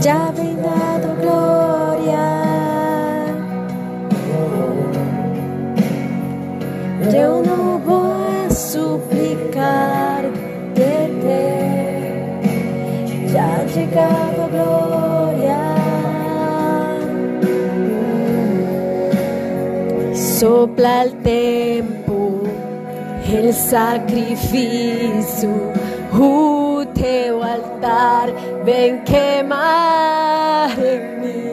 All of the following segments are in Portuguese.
ya dado glória. Eu não vou suplicar de te, já chegado glória. Sopla o tempo, o sacrifício, o teu altar. ven quemar en mí.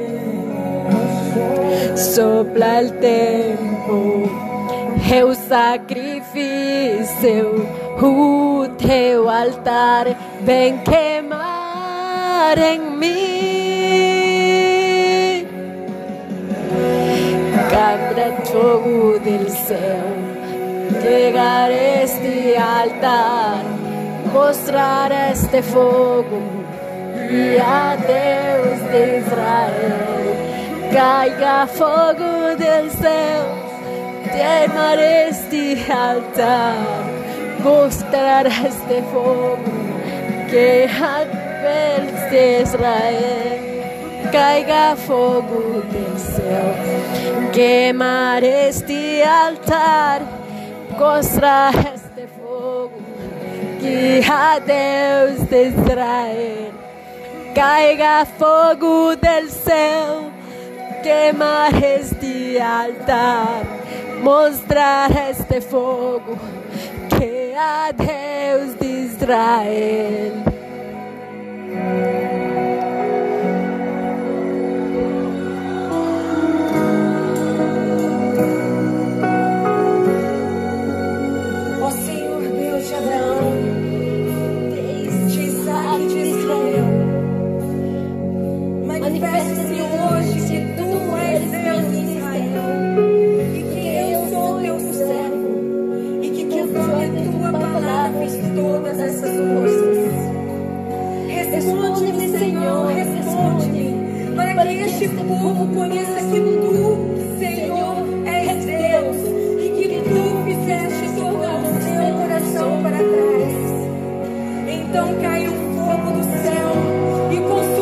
Sopla el tempo, eu sacrifício, o teu altar, ven quemar em mim. Cada fogo del céu, llegar este altar, mostrar este fogo a Deus de Israel. Caiga fogo del céu, queimar este altar, mostrar este fogo que a Deus de Israel. Caiga fogo del céu, queimar este altar, mostrar este fogo que a Deus de Israel. Caiga fogo del céu, queimar este altar, mostrar este fogo que a Deus de Israel. Manifesta-se hoje que tu és Deus de Israel e que eu sou teu servo e que conforme tua palavra fiz todas essas coisas. Responde-me, Senhor, responde-me, para que este povo conheça que tu, Senhor, és Deus e que tu fizeste tornar o seu coração para trás. Então caiu fogo do céu e consumiu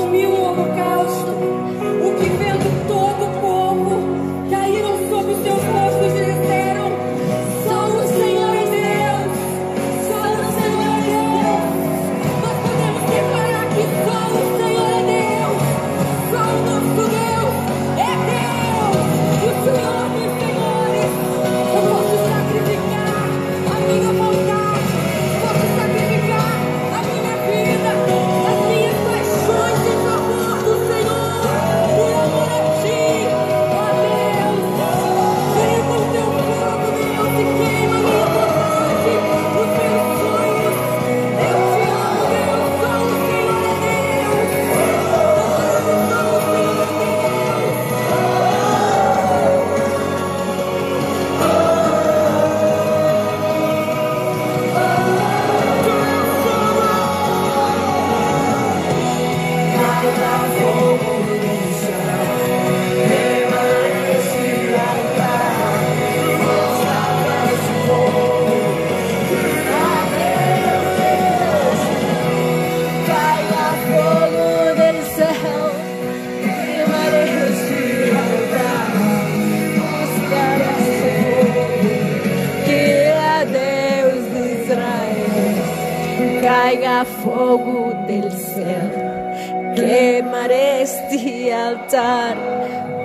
Caiga fogo del céu, queimaré este altar,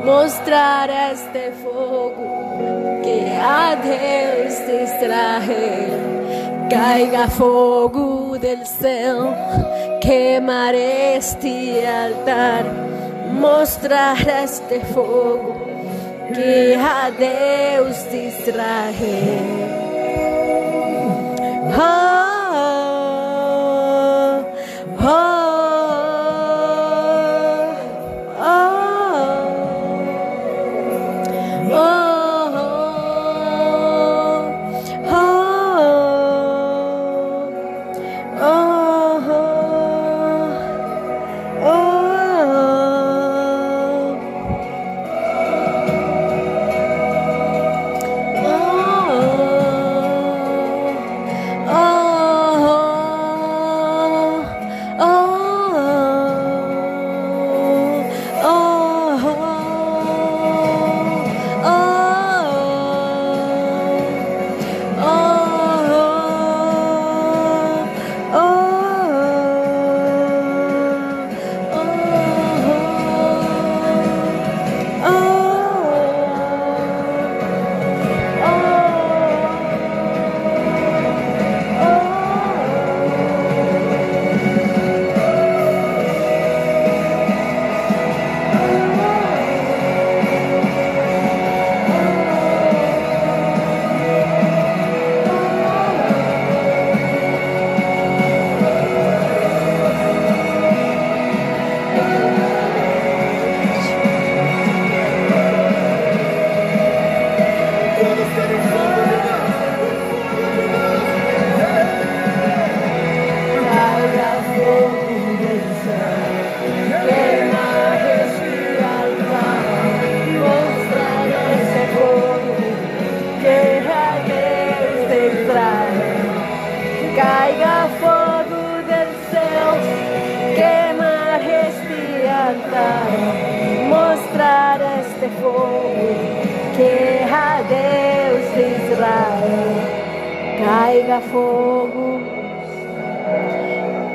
mostrar este fogo que a Deus de Israel. Caiga fogo del céu, queimar este altar, mostrar este fogo que a Deus. Oh, oh, caiga fogo,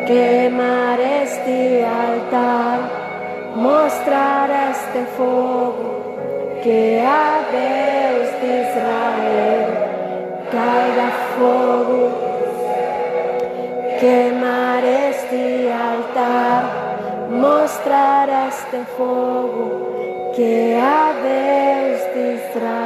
queimar este altar, mostrar este fogo que a Deus de Israel. Caiga fogo, queimar este altar, mostrar este fogo que a Deus de Israel